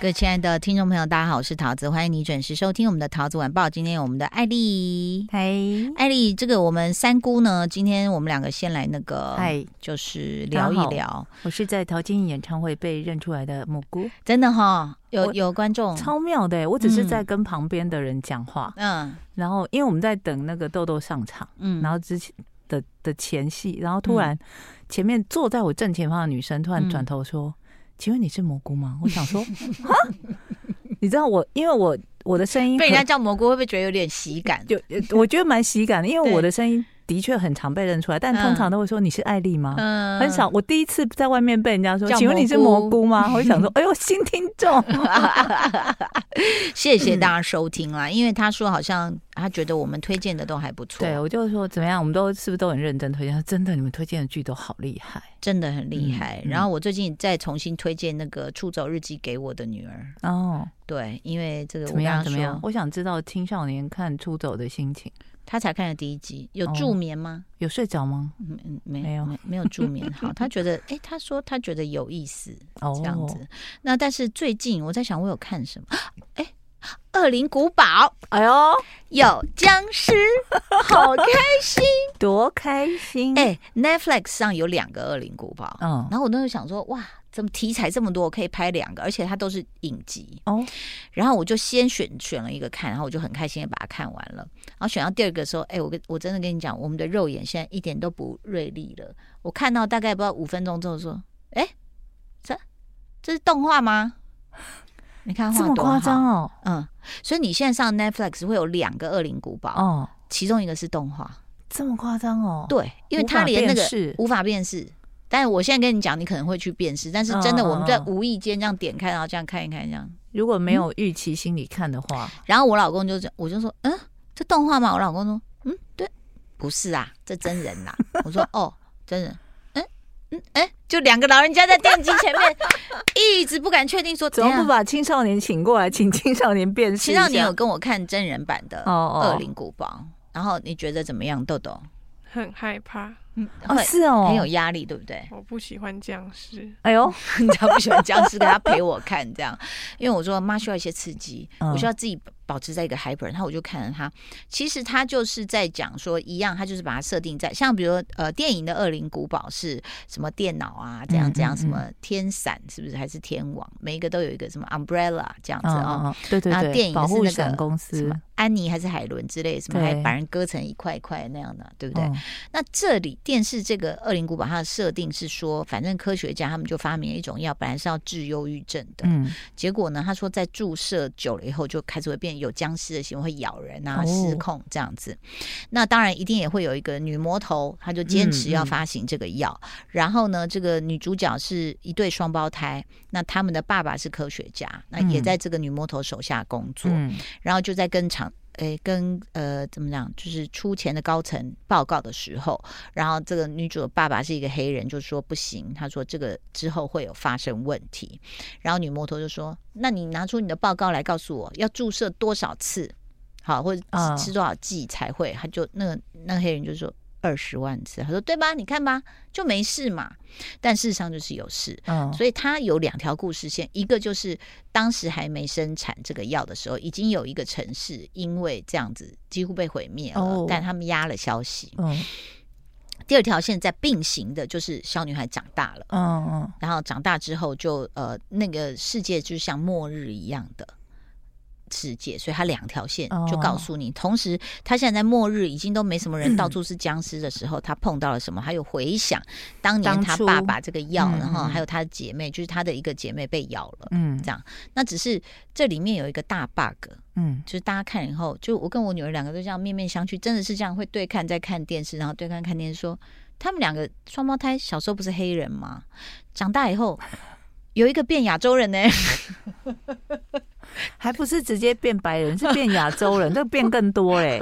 各位亲爱的听众朋友，大家好，我是桃子，欢迎你准时收听我们的桃子晚报。今天有我们的艾丽，嗨，艾丽，这个我们三姑呢，今天我们两个先来那个，嗨，就是聊一聊。我是在陶晶莹演唱会被认出来的蘑菇，真的哈、哦，有有观众，超妙的。我只是在跟旁边的人讲话，嗯，然后因为我们在等那个豆豆上场，嗯，然后之前的的前戏，然后突然前面坐在我正前方的女生突然转头说。嗯请问你是蘑菇吗？我想说，你知道我，因为我我的声音被人家叫蘑菇，会不会觉得有点喜感？就我觉得蛮喜感的，因为我的声音。的确很常被认出来，但通常都会说，你是艾丽吗？嗯，很少。我第一次在外面被人家说，请问你是蘑菇吗？我就想说，哎呦，新听众，谢谢大家收听啦。因为他说好像他觉得我们推荐的都还不错。对，我就说怎么样，我们都是不是都很认真推荐？真的，你们推荐的剧都好厉害，真的很厉害。然后我最近再重新推荐那个《出走日记》给我的女儿。哦，对，因为这个怎么样？怎么样？我想知道青少年看《出走》的心情。他才看了第一集，有助眠吗？有睡着吗？嗯，没没有，没有助眠。好，他觉得，哎、欸，他说他觉得有意思，这样子。那但是最近我在想，我有看什么？哎、欸，《恶灵古堡》。哎呦，有僵尸，好开心，多开心！哎、欸、，Netflix 上有两个《恶灵古堡》。嗯，然后我那时候想说，哇。怎么题材这么多？我可以拍两个，而且它都是影集哦。然后我就先选选了一个看，然后我就很开心的把它看完了。然后选到第二个的时候，哎，我跟我真的跟你讲，我们的肉眼现在一点都不锐利了。我看到大概不知道五分钟之后说，哎，这这是动画吗？你看这么夸张哦。嗯，所以你现在上 Netflix 会有两个《恶灵古堡》哦，其中一个是动画，这么夸张哦？对，因为它连那个无法辨识。但是我现在跟你讲，你可能会去辨识，但是真的我们在无意间这样点开，然后这样看一看，这样。如果没有预期心里看的话，然后我老公就这样，我就说，嗯，这动画吗？我老公说，嗯，对，不是啊，这真人呐。我说，哦，真人，嗯嗯哎，就两个老人家在电机前面，一直不敢确定说，怎么不把青少年请过来，请青少年辨识？青少年有跟我看真人版的《恶灵古堡》，然后你觉得怎么样，豆豆？很害怕，嗯，哦，是哦，很有压力，对不对？我不喜欢僵尸，哎呦，你知道不喜欢僵尸，给他陪我看这样，因为我说妈需要一些刺激，我需要自己。保持在一个 hyper，然后我就看着他，其实他就是在讲说一样，他就是把它设定在像比如说呃电影的《恶灵古堡》是什么电脑啊这样这样，什么天伞是不是？还是天网，每一个都有一个什么 umbrella 这样子哦，对对对，然后电影是那个公司。什么安妮还是海伦之类，什么还把人割成一块一块那样的，对不对？那这里电视这个《恶灵古堡》它的设定是说，反正科学家他们就发明了一种药，本来是要治忧郁症的，嗯，结果呢，他说在注射久了以后就开始会变。有僵尸的行为会咬人啊，失控这样子。那当然一定也会有一个女魔头，她就坚持要发行这个药。然后呢，这个女主角是一对双胞胎，那他们的爸爸是科学家，那也在这个女魔头手下工作。然后就在跟厂诶跟呃怎么讲，就是出钱的高层报告的时候，然后这个女主的爸爸是一个黑人，就说不行，他说这个之后会有发生问题。然后女魔头就说。那你拿出你的报告来告诉我，要注射多少次，好，或者吃多少剂才会？他就那个那个黑人就说二十万次，他说对吧？你看吧，就没事嘛。但事实上就是有事，嗯，所以他有两条故事线，一个就是当时还没生产这个药的时候，已经有一个城市因为这样子几乎被毁灭了，哦，但他们压了消息，嗯。第二条线在并行的，就是小女孩长大了，嗯嗯，然后长大之后就呃，那个世界就像末日一样的世界，所以他两条线就告诉你，同时他现在在末日已经都没什么人，到 处是僵尸的时候，他碰到了什么？还有回想当年他爸爸这个药，然后还有他的姐妹，就是他的一个姐妹被咬了，嗯，这样。那只是这里面有一个大 bug。嗯，就是大家看以后，就我跟我女儿两个都这样面面相觑，真的是这样会对看在看电视，然后对看看电视说，说他们两个双胞胎小时候不是黑人吗？长大以后有一个变亚洲人呢，还不是直接变白人，是变亚洲人，这变更多嘞，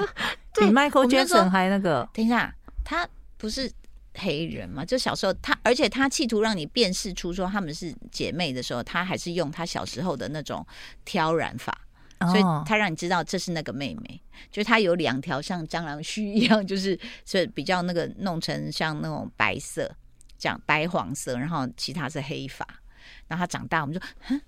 比 Michael Jackson 还那个。等一下，他不是黑人嘛。就小时候他，而且他企图让你辨识出说他们是姐妹的时候，他还是用他小时候的那种挑染法，所以他让你知道这是那个妹妹。就是他有两条像蟑螂须一样，就是 所以比较那个弄成像那种白色，这样白黄色，然后其他是黑发。然后他长大，我们就，哼，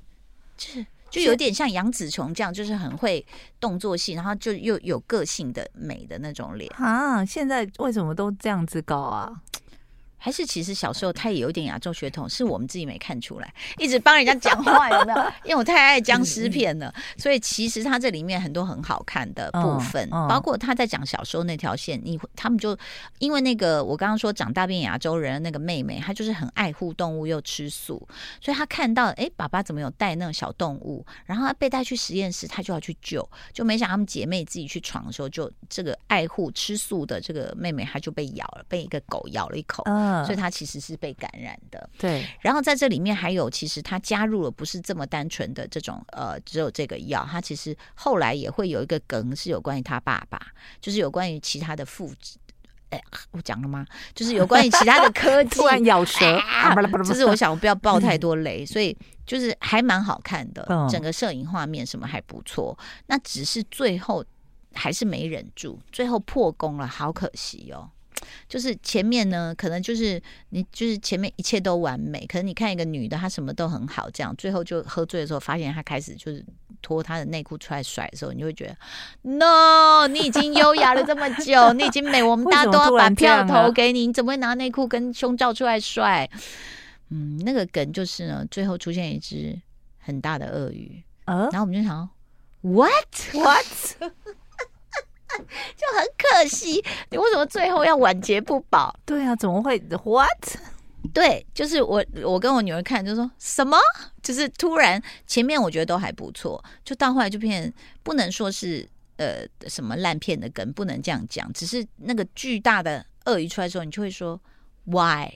这。就有点像杨紫琼这样，就是很会动作戏，然后就又有个性的美的那种脸啊！现在为什么都这样子搞啊？还是其实小时候他也有点亚洲血统，是我们自己没看出来，一直帮人家讲话有没有？因为我太爱僵尸片了，所以其实他这里面很多很好看的部分，包括他在讲小时候那条线，你他们就因为那个我刚刚说长大变亚洲人的那个妹妹，她就是很爱护动物又吃素，所以她看到哎爸爸怎么有带那种小动物，然后她被带去实验室，她就要去救，就没想他们姐妹自己去闯的时候，就这个爱护吃素的这个妹妹，她就被咬了，被一个狗咬了一口。所以他其实是被感染的，对。然后在这里面还有，其实他加入了不是这么单纯的这种呃，只有这个药，他其实后来也会有一个梗是有关于他爸爸，就是有关于其他的父子。哎，我讲了吗？就是有关于其他的科技，突然咬舌，啊就是我想我不要爆太多雷，所以就是还蛮好看的，整个摄影画面什么还不错。那只是最后还是没忍住，最后破功了，好可惜哦。就是前面呢，可能就是你就是前面一切都完美，可能你看一个女的，她什么都很好，这样最后就喝醉的时候，发现她开始就是脱她的内裤出来甩的时候，你就会觉得，no，你已经优雅了这么久，你已经美，我们大家都要把票投给你，你怎么会拿内裤跟胸罩出来甩？嗯，那个梗就是呢，最后出现一只很大的鳄鱼，呃，然后我们就想，what what？就很可惜，你为什么最后要晚节不保？对啊，怎么会？What？对，就是我，我跟我女儿看，就说什么？就是突然前面我觉得都还不错，就到后来就变，不能说是呃什么烂片的梗，不能这样讲。只是那个巨大的鳄鱼出来之后，你就会说 Why？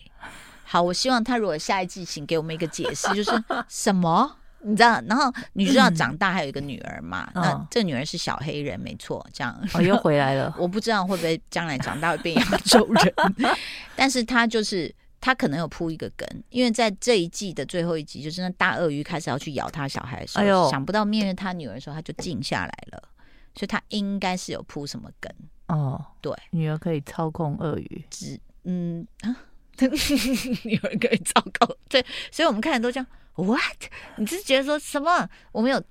好，我希望他如果下一季请给我们一个解释，就是 什么？你知道，然后女主角长 大还有一个女儿嘛？嗯、那这个女儿是小黑人，没错。这样哦，又回来了。我不知道会不会将来长大会变亚洲人，但是他就是他可能有铺一个梗，因为在这一季的最后一集，就是那大鳄鱼开始要去咬他小孩的时候，哎呦，想不到面对他女儿的时候，他就静下来了，所以他应该是有铺什么梗哦。对，女儿可以操控鳄鱼，只嗯啊，女儿可以操控，对，所以我们看的都这样。What？你是觉得说什么？我们有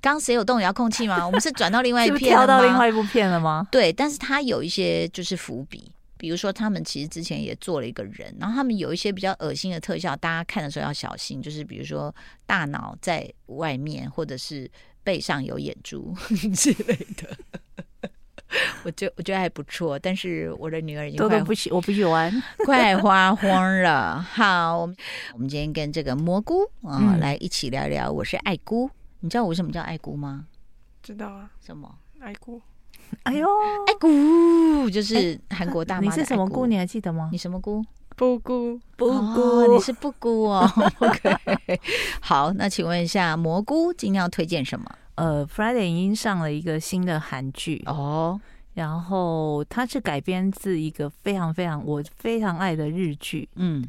刚谁有动遥控器吗？我们是转到另外一 片了吗？跳到另外一部片了吗？对，但是他有一些就是伏笔，比如说他们其实之前也做了一个人，然后他们有一些比较恶心的特效，大家看的时候要小心，就是比如说大脑在外面，或者是背上有眼珠 之类的。我觉我觉得还不错，但是我的女儿已经快都不喜我不喜欢，快花荒了。好，我们今天跟这个蘑菇啊、嗯、来一起聊聊。我是爱菇，你知道我为什么叫爱菇吗？知道啊，什么爱菇？哎呦，爱菇就是韩国大妈。你是什么菇？你还记得吗？你什么菇？布菇，布菇、哦，你是布菇哦。OK，好，那请问一下蘑菇今天要推荐什么？呃，Friday 已经上了一个新的韩剧哦，然后它是改编自一个非常非常我非常爱的日剧，嗯，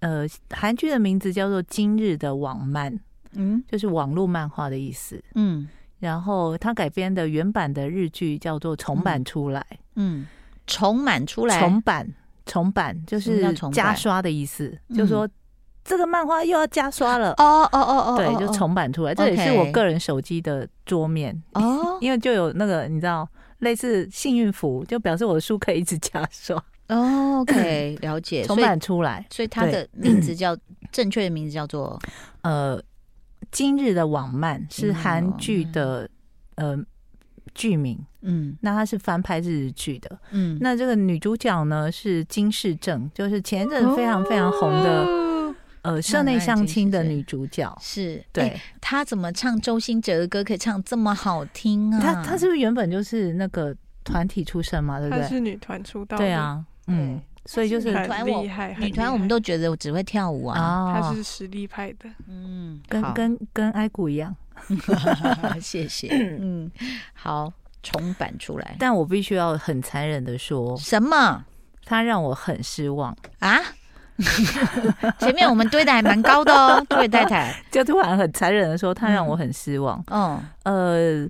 呃，韩剧的名字叫做《今日的网漫》，嗯，就是网络漫画的意思，嗯，然后它改编的原版的日剧叫做重版出来，嗯，重版出来，重版重版就是加刷的意思，就是说。这个漫画又要加刷了哦哦哦哦，对，就重版出来，这也是我个人手机的桌面哦，因为就有那个你知道类似幸运符，就表示我的书可以一直加刷哦。OK，了解，重版出来，所以它的名字叫 正确的名字叫做呃今日的网漫是韩剧的呃剧名，嗯，那它是翻拍日剧的，嗯，那这个女主角呢是金世正，就是前一阵非常非常红的。呃，社内相亲的女主角是对、欸，她怎么唱周兴哲的歌可以唱这么好听啊？她她是不是原本就是那个团体出身嘛？对不对？她是女团出道，对啊，嗯，所以就是女团我女团我们都觉得我只会跳舞啊，她是实力派的，嗯，跟跟跟艾谷一样，谢谢，嗯，好，重版出来，但我必须要很残忍的说，什么？他让我很失望。啊！前面我们堆的还蛮高的哦，各位太太，就突然很残忍的说，他让我很失望。嗯，呃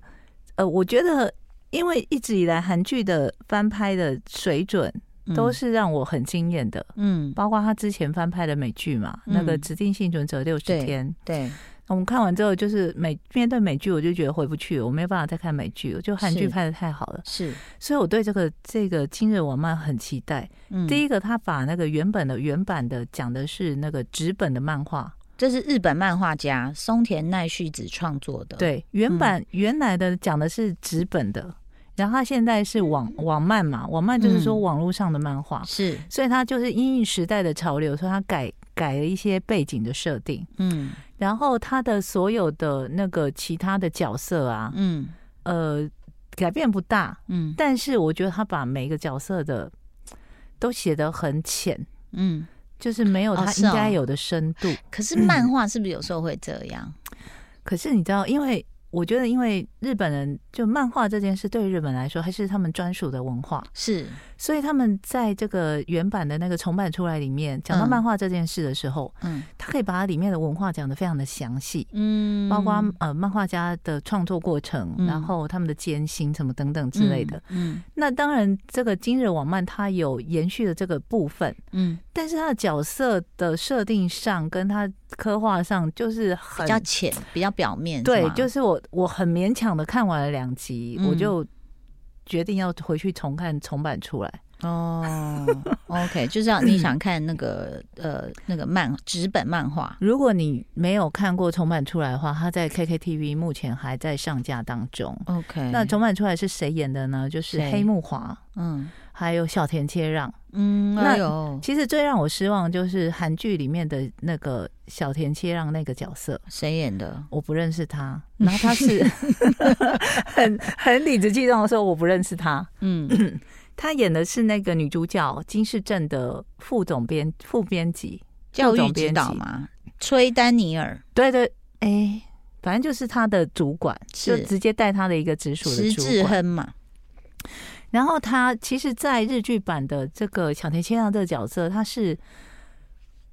呃，我觉得，因为一直以来韩剧的翻拍的水准都是让我很惊艳的。嗯，包括他之前翻拍的美剧嘛，嗯、那个《指定幸存者六十天》对。对。我们看完之后，就是美面对美剧，我就觉得回不去了，我没有办法再看美剧了。就韩剧拍的太好了，是，所以我对这个这个今日网漫很期待。嗯，第一个，他把那个原本的原版的讲的是那个纸本的漫画，这是日本漫画家松田奈绪子创作的。对，原版原来的讲的是纸本的，然后他现在是网网漫嘛，网漫就是说网络上的漫画，是，所以他就是因应时代的潮流，所以他改改了一些背景的设定。嗯。然后他的所有的那个其他的角色啊，嗯，呃，改变不大，嗯，但是我觉得他把每个角色的都写得很浅，嗯，就是没有他应该有的深度。可是漫画是不是有时候会这样？可是你知道，因为。我觉得，因为日本人就漫画这件事，对日本来说还是他们专属的文化，是，所以他们在这个原版的那个重版出来里面，讲到漫画这件事的时候，嗯，他可以把它里面的文化讲得非常的详细，嗯，包括呃漫画家的创作过程，然后他们的艰辛什么等等之类的，嗯，那当然这个今日网漫它有延续的这个部分，嗯，但是它的角色的设定上跟他刻画上就是很比较浅，比较表面，对，就是我。我很勉强的看完了两集，嗯，我就决定要回去重看重版出来。哦，OK，就是要你想看那个 呃那个漫纸本漫画。如果你没有看过重版出来的话，它在 KKTV 目前还在上架当中。OK，那重版出来是谁演的呢？就是黑木华，嗯，还有小田切让。嗯，那有。其实最让我失望就是韩剧里面的那个小田切让那个角色，谁演的？我不认识他。然后他是 很 很理直气壮的说我不认识他。嗯，他演的是那个女主角金世正的副总编、副编辑、教育指导嘛，崔丹尼尔。对对，哎、欸，反正就是他的主管，就直接带他的一个直属的主管。石智亨嘛。然后他其实，在日剧版的这个小田切让这个角色，他是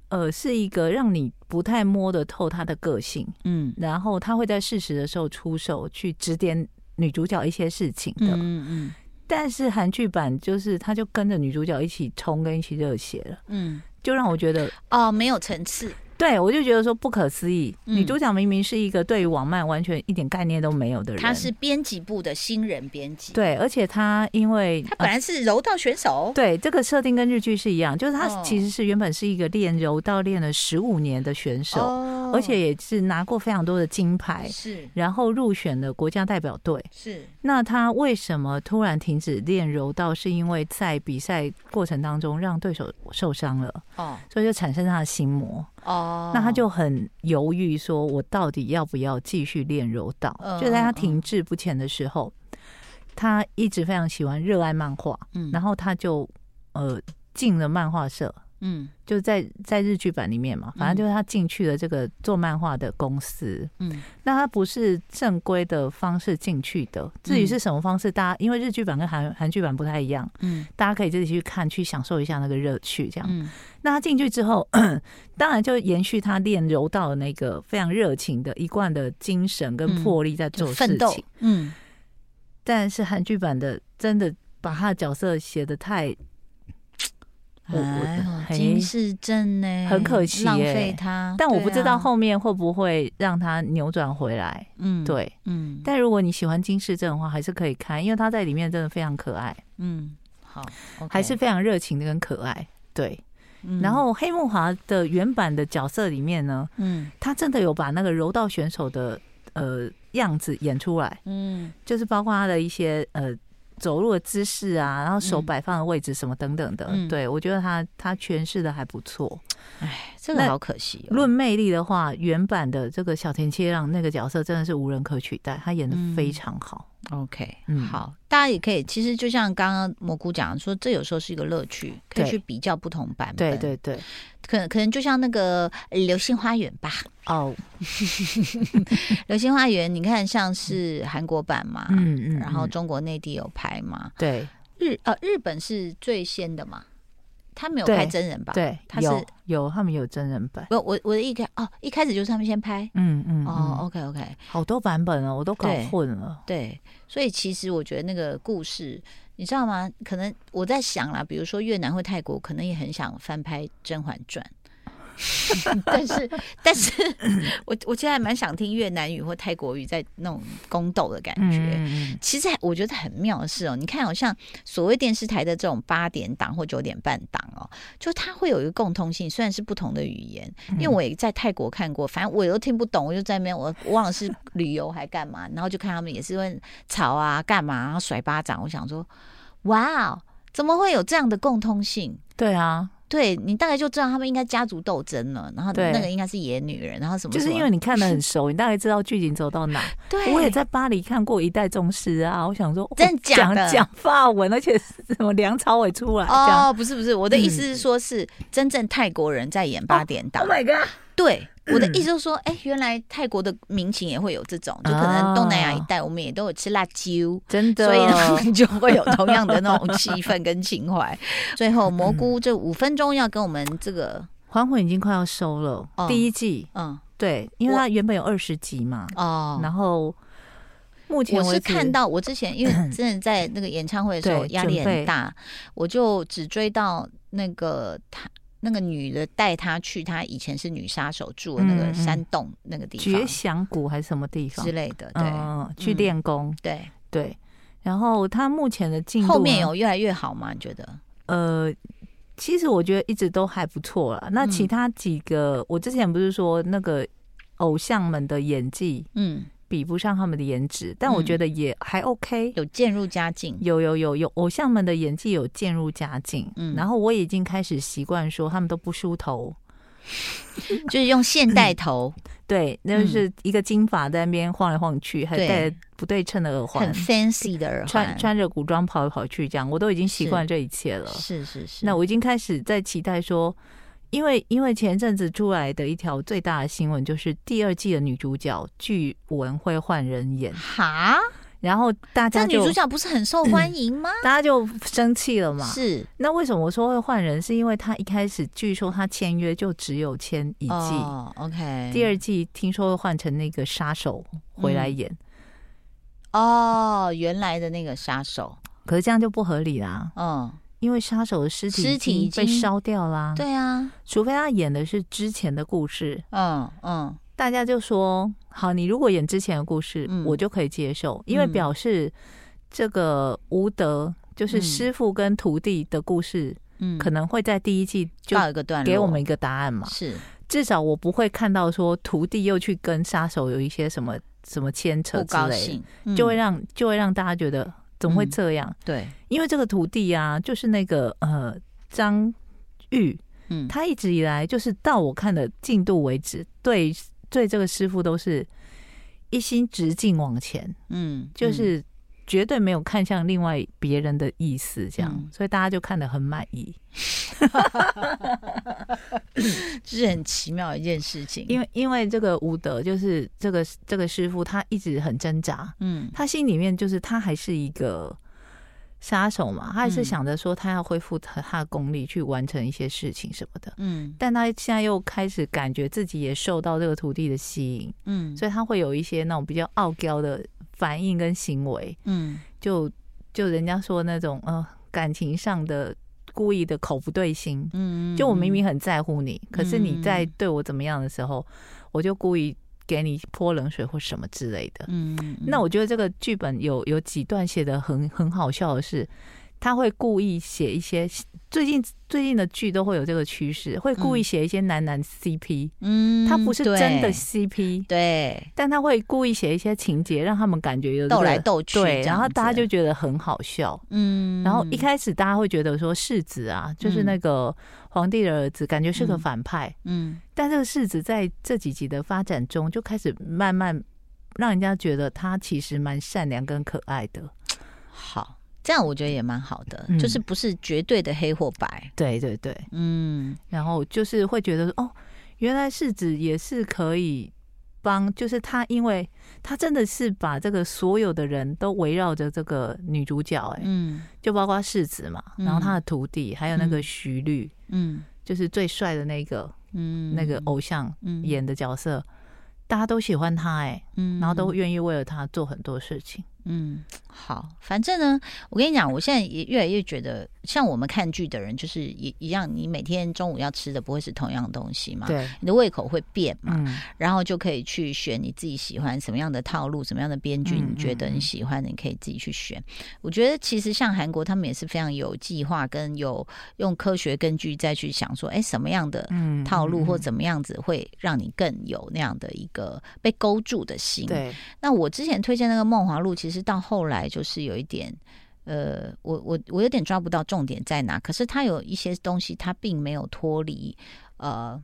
呃是一个让你不太摸得透他的个性，嗯，然后他会在适时的时候出手去指点女主角一些事情的，嗯嗯。但是韩剧版就是他就跟着女主角一起冲跟一起热血了，嗯，就让我觉得哦没有层次。对，我就觉得说不可思议。女主角明明是一个对于网漫完全一点概念都没有的人，她是编辑部的新人编辑。对，而且她因为她本来是柔道选手，呃、对这个设定跟日剧是一样，就是她其实是原本是一个练柔道练了十五年的选手，哦，而且也是拿过非常多的金牌，是，然后入选了国家代表队。是，那他为什么突然停止练柔道？是因为在比赛过程当中让对手受伤了，哦，所以就产生他的心魔。哦，那他就很犹豫，说我到底要不要继续练柔道？就在他停滞不前的时候，他一直非常喜欢热爱漫画，嗯，然后他就呃进了漫画社。嗯，就在在日剧版里面嘛，反正就是他进去了这个做漫画的公司。嗯，那他不是正规的方式进去的，至于是什么方式，大家因为日剧版跟韩韩剧版不太一样，嗯，大家可以自己去看，去享受一下那个乐趣。这样，嗯，那他进去之后，当然就延续他练柔道的那个非常热情的一贯的精神跟魄力在做事情。嗯，但是韩剧版的真的把他的角色写的太。我金世正呢，很可惜，浪费他。但我不知道后面会不会让他扭转回来。嗯，对，嗯。但如果你喜欢金世正的话，还是可以看，因为他在里面真的非常可爱。嗯，好，还是非常热情的跟可爱。对，然后黑木华的原版的角色里面呢，嗯，他真的有把那个柔道选手的呃样子演出来。嗯，就是包括他的一些呃。走路的姿势啊，然后手摆放的位置什么等等的，嗯、对我觉得他他诠释的还不错。哎，这个好可惜、哦。论魅力的话，原版的这个小田切让那个角色真的是无人可取代，他演的非常好。嗯、OK，嗯，好，大家也可以，其实就像刚刚蘑菇讲说，这有时候是一个乐趣，可以去比较不同版本。对对对，可能可能就像那个《流星花园》吧。哦，《流星花园》，你看像是韩国版嘛，嗯嗯，然后中国内地有拍嘛，对，日呃日本是最先的嘛。他没有拍真人吧？对，他是有有他们有真人版。不，我我的一开哦，一开始就是他们先拍，嗯嗯哦，OK OK，好多版本哦，我都搞混了。对，所以其实我觉得那个故事，你知道吗？可能我在想啦，比如说越南或泰国，可能也很想翻拍《甄嬛传》。但是，但是我我其实还蛮想听越南语或泰国语在那种宫斗的感觉。嗯、其实我觉得很妙的是哦，你看，好像所谓电视台的这种八点档或九点半档哦，就它会有一个共通性，虽然是不同的语言。因为我也在泰国看过，反正我也都听不懂，我就在那边，我忘了是旅游还干嘛，然后就看他们也是问吵啊干嘛，然后甩巴掌。我想说，哇哦，怎么会有这样的共通性？对啊。对，你大概就知道他们应该家族斗争了，然后那个应该是野女人，然后什么？就是因为你看的很熟，你大概知道剧情走到哪。对，我也在巴黎看过《一代宗师》啊，我想说，真假的讲讲法文，而且是什么梁朝伟出来？哦，不是不是，我的意思是说，是真正泰国人在演八点档。Oh my god！对。我的意思就是说，哎、欸，原来泰国的民情也会有这种，就可能东南亚一带，我们也都有吃辣椒，真的，所以呢，就会有同样的那种气氛跟情怀。最后，蘑菇这五分钟要跟我们这个《还魂》已经快要收了，哦、第一季，嗯，对，因为它原本有二十集嘛，哦，然后目前我是看到我之前因为真的在那个演唱会的时候压力很大，我就只追到那个他。那个女的带他去，她以前是女杀手住的那个山洞那个地方，绝响谷还是什么地方之类的，对，嗯、去练功，对对。然后他目前的进度后面有越来越好吗？你觉得？呃，其实我觉得一直都还不错了。那其他几个，嗯、我之前不是说那个偶像们的演技，嗯。比不上他们的颜值，但我觉得也还 OK，、嗯、有渐入佳境。有有有有，偶像们的演技有渐入佳境。嗯，然后我已经开始习惯说他们都不梳头，就是用现代头。对，那就是一个金发在那边晃来晃去，还戴不对称的耳环，很 fancy 的耳环，穿穿着古装跑来跑去，这样我都已经习惯这一切了。是是是，那我已经开始在期待说。因为因为前阵子出来的一条最大的新闻就是第二季的女主角据闻会换人演哈，然后大家这女主角不是很受 欢迎吗？大家就生气了嘛。是，那为什么我说会换人？是因为她一开始据说她签约就只有签一季，哦，OK。第二季听说会换成那个杀手回来演，哦，原来的那个杀手，可是这样就不合理啦，嗯。因为杀手的尸体尸体被烧掉啦，对啊，除非他演的是之前的故事，嗯嗯，大家就说好，你如果演之前的故事，我就可以接受，因为表示这个吴德就是师傅跟徒弟的故事，嗯，可能会在第一季就告一个段落，给我们一个答案嘛，是，至少我不会看到说徒弟又去跟杀手有一些什么什么牵扯之类，就会让就会让大家觉得。怎么会这样？嗯、对，因为这个徒弟啊，就是那个呃张玉，嗯，他一直以来就是到我看的进度为止，对对这个师傅都是一心直进往前，嗯，就是绝对没有看向另外别人的意思，这样，嗯、所以大家就看得很满意。这是很奇妙的一件事情，因为因为这个吴德就是这个这个师傅，他一直很挣扎，嗯，他心里面就是他还是一个杀手嘛，他还是想着说他要恢复他他的功力去完成一些事情什么的，嗯，但他现在又开始感觉自己也受到这个徒弟的吸引，嗯，所以他会有一些那种比较傲娇的反应跟行为，嗯，就就人家说那种呃感情上的。故意的口不对心，嗯，就我明明很在乎你，可是你在对我怎么样的时候，我就故意给你泼冷水或什么之类的，嗯，那我觉得这个剧本有有几段写得很很好笑的是，他会故意写一些。最近最近的剧都会有这个趋势，会故意写一些男男 CP，嗯，他不是真的 CP，对，但他会故意写一些情节，让他们感觉有斗来斗去，对，然后大家就觉得很好笑，嗯，然后一开始大家会觉得说世子啊，就是那个皇帝的儿子，感觉是个反派，嗯，但这个世子在这几集的发展中，就开始慢慢让人家觉得他其实蛮善良跟可爱的，好。这样我觉得也蛮好的，嗯、就是不是绝对的黑或白。对对对，嗯，然后就是会觉得哦，原来世子也是可以帮，就是他，因为他真的是把这个所有的人都围绕着这个女主角，哎，嗯，就包括世子嘛，然后他的徒弟，还有那个徐律，嗯，就是最帅的那个，嗯，那个偶像演的角色，大家都喜欢他，哎，嗯，然后都愿意为了他做很多事情。嗯，好，反正呢，我跟你讲，我现在也越来越觉得，像我们看剧的人，就是一一样，你每天中午要吃的不会是同样的东西嘛？对，你的胃口会变嘛？嗯，然后就可以去选你自己喜欢什么样的套路，什么样的编剧，你觉得你喜欢的，你可以自己去选。我觉得其实像韩国，他们也是非常有计划，跟有用科学根据再去想说，哎，什么样的套路或怎么样子会让你更有那样的一个被勾住的心。对，那我之前推荐那个《梦华录》，其实。到后来就是有一点，呃，我我我有点抓不到重点在哪。可是他有一些东西，他并没有脱离，呃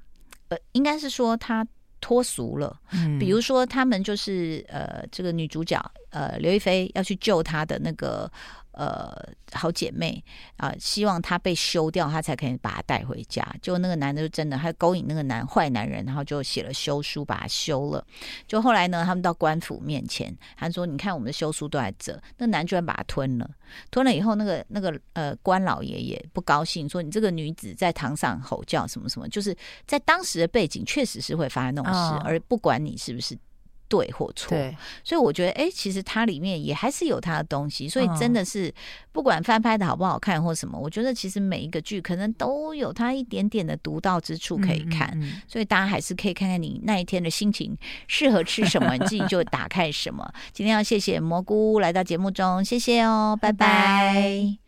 呃，应该是说他脱俗了。嗯，比如说他们就是呃，这个女主角呃刘亦菲要去救她的那个。呃，好姐妹啊、呃，希望她被休掉，她才可以把她带回家。就那个男的就真的，他勾引那个男坏男人，然后就写了休书把他休了。就后来呢，他们到官府面前，他说：“你看我们的休书都在这。”那男居然把他吞了，吞了以后，那个那个呃官老爷也不高兴，说：“你这个女子在堂上吼叫什么什么，就是在当时的背景确实是会发生那种事，哦、而不管你是不是。”对或错，对，所以我觉得，哎，其实它里面也还是有它的东西，所以真的是不管翻拍的好不好看或什么，我觉得其实每一个剧可能都有它一点点的独到之处可以看，嗯嗯、所以大家还是可以看看你那一天的心情适合吃什么，你自己就打开什么。今天要谢谢蘑菇来到节目中，谢谢哦，拜拜。拜拜。